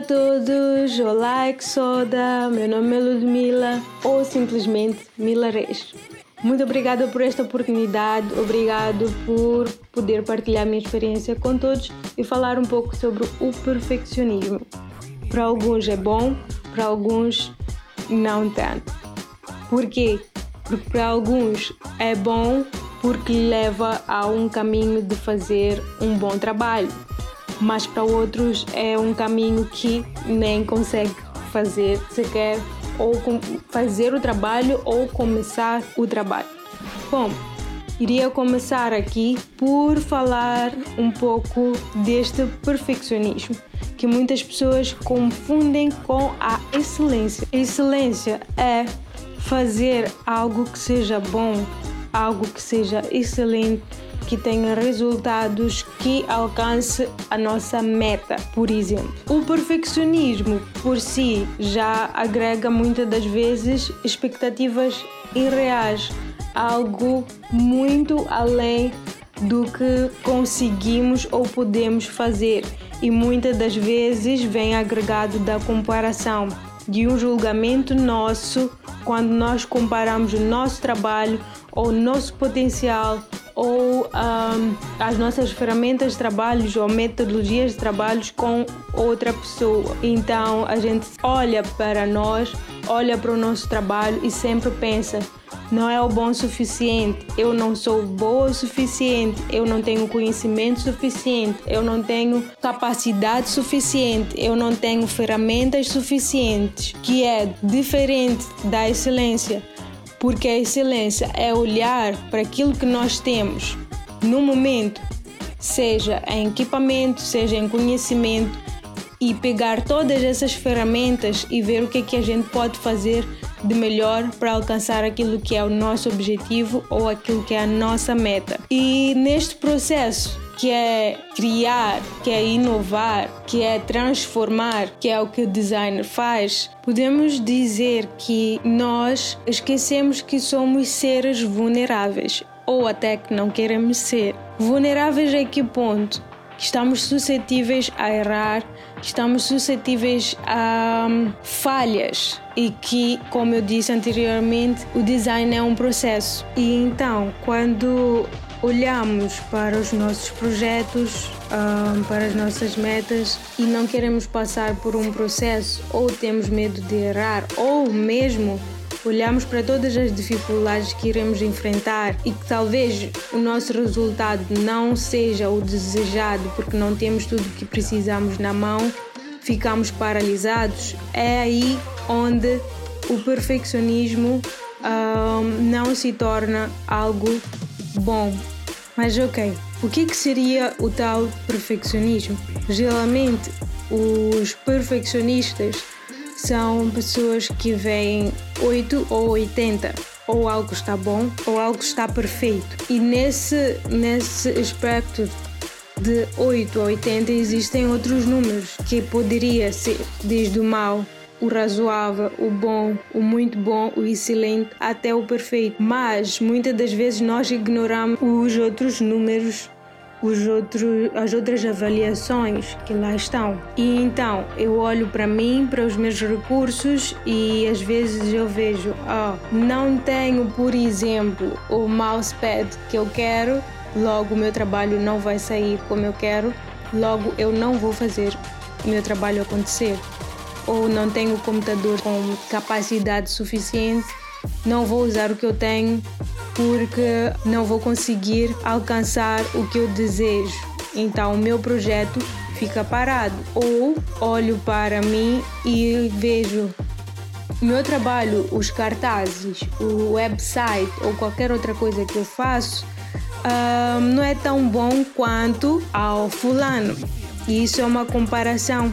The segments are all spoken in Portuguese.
a todos, olá Exoda, meu nome é Ludmila ou simplesmente Mila Reis. Muito obrigada por esta oportunidade, obrigado por poder partilhar minha experiência com todos e falar um pouco sobre o perfeccionismo. Para alguns é bom, para alguns não tanto. Por quê? Porque para alguns é bom porque leva a um caminho de fazer um bom trabalho, mas para outros é um caminho que nem consegue fazer sequer ou fazer o trabalho ou começar o trabalho. Bom, iria começar aqui por falar um pouco deste perfeccionismo que muitas pessoas confundem com a excelência. Excelência é fazer algo que seja bom, algo que seja excelente, que tenha resultados que alcance a nossa meta, por exemplo. O perfeccionismo por si já agrega muitas das vezes expectativas irreais, algo muito além do que conseguimos ou podemos fazer e muitas das vezes vem agregado da comparação de um julgamento nosso quando nós comparamos o nosso trabalho ou nosso potencial ou um, as nossas ferramentas de trabalho ou metodologias de trabalho com outra pessoa. Então a gente olha para nós, olha para o nosso trabalho e sempre pensa: não é o bom o suficiente, eu não sou boa o suficiente, eu não tenho conhecimento suficiente, eu não tenho capacidade suficiente, eu não tenho ferramentas suficientes, que é diferente da excelência, porque a excelência é olhar para aquilo que nós temos no momento, seja em equipamento, seja em conhecimento, e pegar todas essas ferramentas e ver o que é que a gente pode fazer de melhor para alcançar aquilo que é o nosso objetivo ou aquilo que é a nossa meta. E neste processo que é criar, que é inovar, que é transformar, que é o que o designer faz, podemos dizer que nós esquecemos que somos seres vulneráveis ou até que não queremos ser. Vulneráveis a que ponto? Estamos suscetíveis a errar, estamos suscetíveis a hum, falhas e que, como eu disse anteriormente, o design é um processo. E então, quando olhamos para os nossos projetos, hum, para as nossas metas e não queremos passar por um processo ou temos medo de errar ou mesmo olhamos para todas as dificuldades que iremos enfrentar e que talvez o nosso resultado não seja o desejado porque não temos tudo o que precisamos na mão, ficamos paralisados, é aí onde o perfeccionismo um, não se torna algo bom. Mas ok, o que, que seria o tal perfeccionismo? Geralmente, os perfeccionistas são pessoas que veem 8 ou 80 ou algo está bom ou algo está perfeito. E nesse, nesse aspecto de 8 a 80 existem outros números que poderia ser desde o mal, o razoável, o bom, o muito bom, o excelente até o perfeito. Mas muitas das vezes nós ignoramos os outros números os outros, as outras avaliações que lá estão. E então eu olho para mim, para os meus recursos e às vezes eu vejo, oh, não tenho, por exemplo, o mousepad que eu quero, logo o meu trabalho não vai sair como eu quero, logo eu não vou fazer o meu trabalho acontecer. Ou não tenho computador com capacidade suficiente, não vou usar o que eu tenho porque não vou conseguir alcançar o que eu desejo. Então o meu projeto fica parado. Ou olho para mim e vejo o meu trabalho, os cartazes, o website ou qualquer outra coisa que eu faço uh, não é tão bom quanto ao fulano. E isso é uma comparação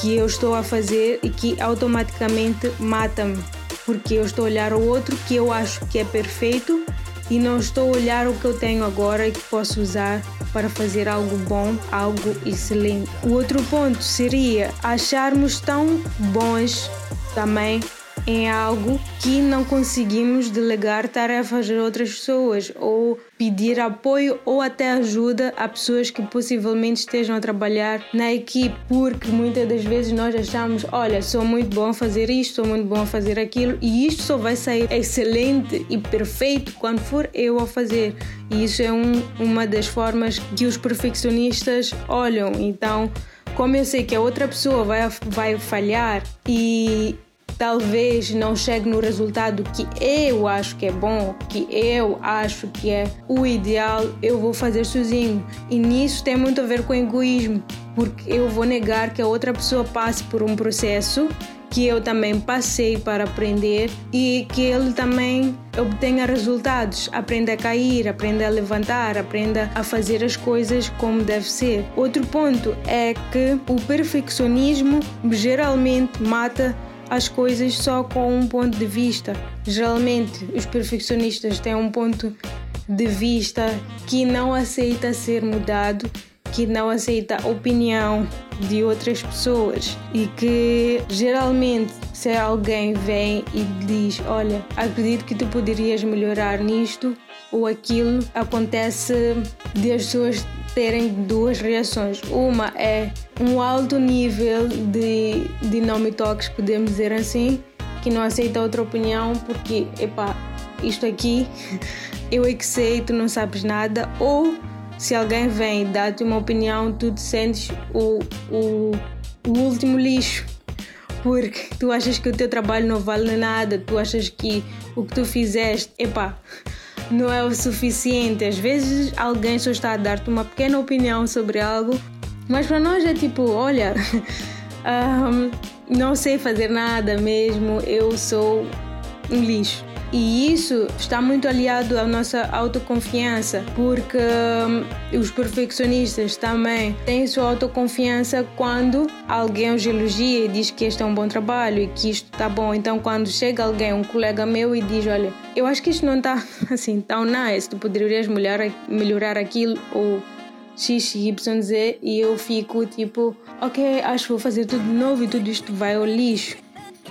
que eu estou a fazer e que automaticamente mata-me porque eu estou a olhar o outro que eu acho que é perfeito e não estou a olhar o que eu tenho agora e que posso usar para fazer algo bom, algo excelente. O outro ponto seria acharmos tão bons também em algo que não conseguimos delegar tarefas a outras pessoas ou pedir apoio ou até ajuda a pessoas que possivelmente estejam a trabalhar na equipe, porque muitas das vezes nós achamos, olha, sou muito bom a fazer isto, sou muito bom a fazer aquilo e isto só vai sair excelente e perfeito quando for eu a fazer. E isso é um, uma das formas que os perfeccionistas olham. Então, como eu sei que a outra pessoa vai, vai falhar e talvez não chegue no resultado que eu acho que é bom, que eu acho que é o ideal, eu vou fazer sozinho. E nisso tem muito a ver com egoísmo, porque eu vou negar que a outra pessoa passe por um processo que eu também passei para aprender e que ele também obtenha resultados, aprenda a cair, aprenda a levantar, aprenda a fazer as coisas como deve ser. Outro ponto é que o perfeccionismo geralmente mata as coisas só com um ponto de vista. Geralmente, os perfeccionistas têm um ponto de vista que não aceita ser mudado, que não aceita a opinião de outras pessoas e que geralmente se alguém vem e diz olha acredito que tu poderias melhorar nisto ou aquilo acontece de as pessoas terem duas reações. Uma é um alto nível de, de não toques, podemos dizer assim, que não aceita outra opinião porque, epá, isto aqui eu é que sei, tu não sabes nada. Ou se alguém vem dar-te uma opinião, tu te sentes o, o, o último lixo porque tu achas que o teu trabalho não vale nada, tu achas que o que tu fizeste, epá, não é o suficiente. Às vezes alguém só está a dar-te uma pequena opinião sobre algo, mas para nós é tipo: olha, um, não sei fazer nada mesmo, eu sou um lixo. E isso está muito aliado à nossa autoconfiança, porque hum, os perfeccionistas também têm sua autoconfiança quando alguém os elogia e diz que este é um bom trabalho e que isto está bom. Então, quando chega alguém, um colega meu, e diz: Olha, eu acho que isto não está assim tão nice, tu poderias melhorar, melhorar aquilo ou X, Y, Z, e eu fico tipo: Ok, acho que vou fazer tudo de novo e tudo isto vai ao lixo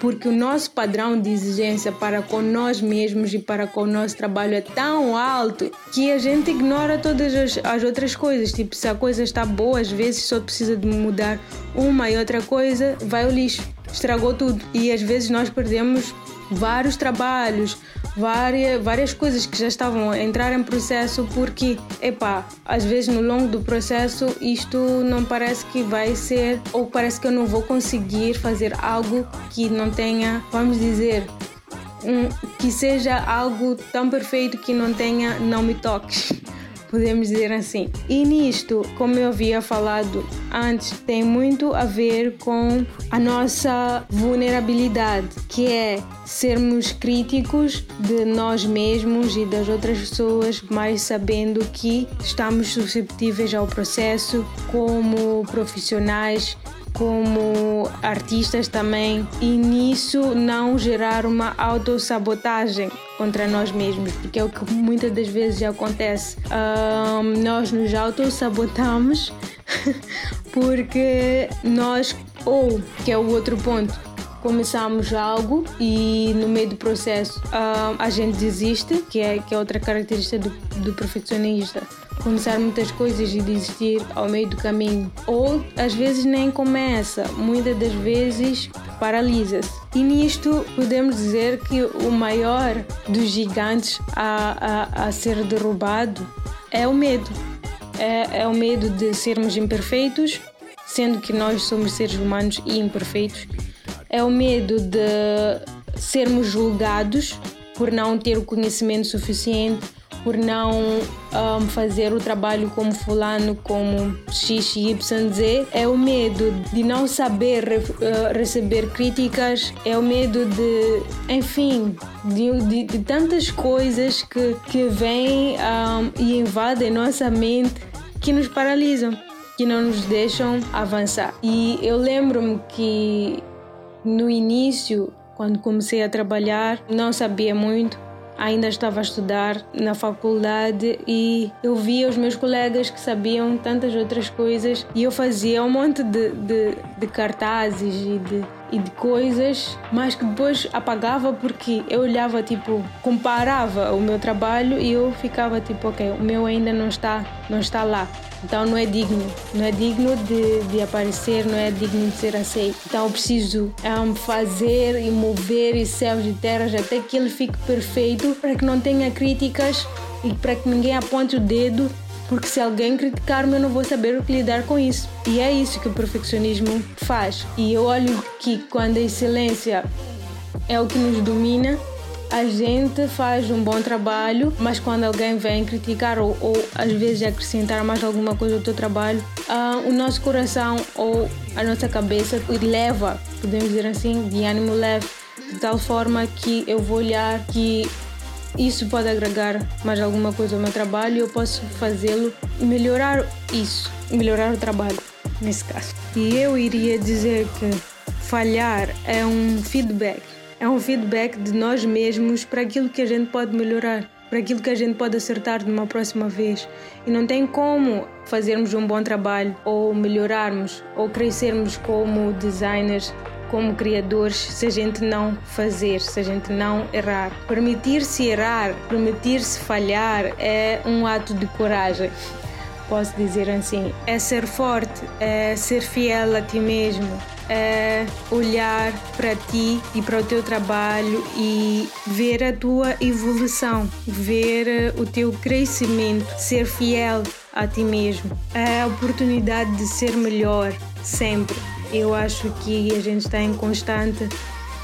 porque o nosso padrão de exigência para com nós mesmos e para com o nosso trabalho é tão alto que a gente ignora todas as, as outras coisas. Tipo, se a coisa está boa, às vezes só precisa de mudar uma e outra coisa, vai ao lixo. Estragou tudo. E às vezes nós perdemos vários trabalhos, várias, várias coisas que já estavam a entrar em processo porque, epá, às vezes no longo do processo isto não parece que vai ser ou parece que eu não vou conseguir fazer algo que não tenha, vamos dizer, um, que seja algo tão perfeito que não tenha não me toques podemos dizer assim. E nisto, como eu havia falado antes, tem muito a ver com a nossa vulnerabilidade, que é sermos críticos de nós mesmos e das outras pessoas, mas sabendo que estamos susceptíveis ao processo como profissionais como artistas também e nisso não gerar uma autossabotagem contra nós mesmos, porque é o que muitas das vezes acontece. Um, nós nos autossabotamos porque nós, ou que é o outro ponto, começamos algo e no meio do processo um, a gente desiste, que é, que é outra característica do, do perfeccionista começar muitas coisas e desistir ao meio do caminho. Ou às vezes nem começa, muitas das vezes paralisa-se. E nisto podemos dizer que o maior dos gigantes a, a, a ser derrubado é o medo. É, é o medo de sermos imperfeitos, sendo que nós somos seres humanos e imperfeitos. É o medo de sermos julgados por não ter o conhecimento suficiente por não um, fazer o trabalho como fulano, como X, Y, Z. É o medo de não saber uh, receber críticas, é o medo de, enfim, de, de, de tantas coisas que, que vêm um, e invadem nossa mente que nos paralisam, que não nos deixam avançar. E eu lembro-me que no início, quando comecei a trabalhar, não sabia muito ainda estava a estudar na faculdade e eu via os meus colegas que sabiam tantas outras coisas e eu fazia um monte de, de, de cartazes e de e de coisas, mas que depois apagava porque eu olhava, tipo, comparava o meu trabalho e eu ficava tipo, ok, o meu ainda não está, não está lá. Então não é digno, não é digno de, de aparecer, não é digno de ser aceito. Então eu preciso um, fazer e mover e céus e terras até que ele fique perfeito para que não tenha críticas e para que ninguém aponte o dedo porque se alguém criticar-me eu não vou saber lidar com isso. E é isso que o perfeccionismo faz. E eu olho que quando a excelência é o que nos domina, a gente faz um bom trabalho, mas quando alguém vem criticar ou, ou às vezes acrescentar mais alguma coisa ao teu trabalho, uh, o nosso coração ou a nossa cabeça leva, podemos dizer assim, de ânimo leve, de tal forma que eu vou olhar que isso pode agregar mais alguma coisa ao meu trabalho e eu posso fazê-lo melhorar isso, melhorar o trabalho nesse caso. E eu iria dizer que falhar é um feedback, é um feedback de nós mesmos para aquilo que a gente pode melhorar, para aquilo que a gente pode acertar de uma próxima vez. E não tem como fazermos um bom trabalho ou melhorarmos ou crescermos como designers como criadores se a gente não fazer, se a gente não errar. Permitir-se errar, permitir-se falhar é um ato de coragem. Posso dizer assim, é ser forte, é ser fiel a ti mesmo, é olhar para ti e para o teu trabalho e ver a tua evolução, ver o teu crescimento, ser fiel a ti mesmo. É a oportunidade de ser melhor sempre. Eu acho que a gente está em constante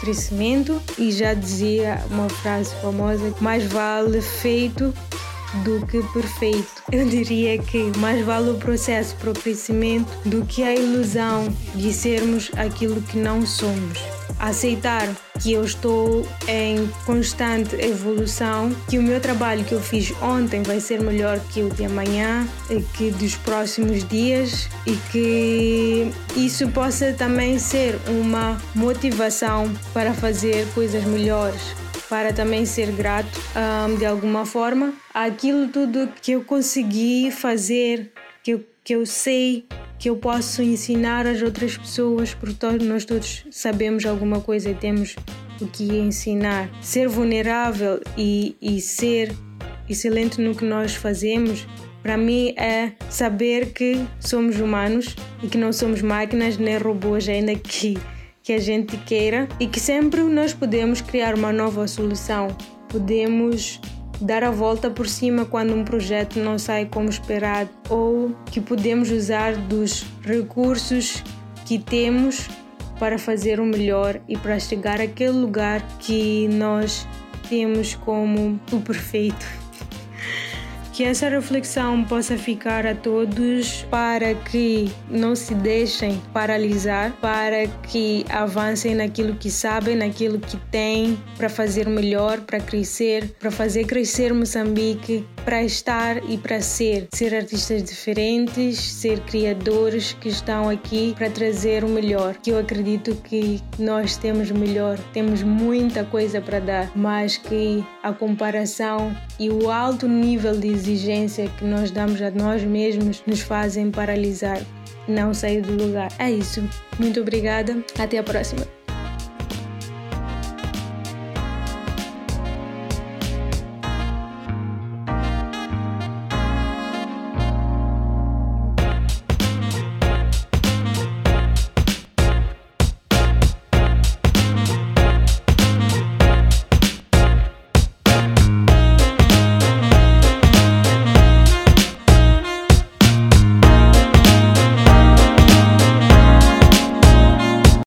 crescimento e já dizia uma frase famosa: mais vale feito do que perfeito. Eu diria que mais vale o processo para o crescimento do que a ilusão de sermos aquilo que não somos aceitar que eu estou em constante evolução, que o meu trabalho que eu fiz ontem vai ser melhor que o de amanhã, que dos próximos dias e que isso possa também ser uma motivação para fazer coisas melhores para também ser grato um, de alguma forma àquilo tudo que eu consegui fazer, que eu, que eu sei que eu posso ensinar às outras pessoas, porque nós todos sabemos alguma coisa e temos o que ensinar. Ser vulnerável e, e ser excelente no que nós fazemos, para mim é saber que somos humanos e que não somos máquinas nem robôs, ainda que, que a gente queira, e que sempre nós podemos criar uma nova solução. Podemos dar a volta por cima quando um projeto não sai como esperado ou que podemos usar dos recursos que temos para fazer o melhor e para chegar àquele lugar que nós temos como o perfeito. Que essa reflexão possa ficar a todos para que não se deixem paralisar, para que avancem naquilo que sabem, naquilo que têm, para fazer melhor, para crescer, para fazer crescer Moçambique, para estar e para ser. Ser artistas diferentes, ser criadores que estão aqui para trazer o melhor. Que eu acredito que nós temos melhor, temos muita coisa para dar, mas que a comparação e o alto nível de exigência que nós damos a nós mesmos nos fazem paralisar, não sair do lugar. É isso. Muito obrigada. Até a próxima.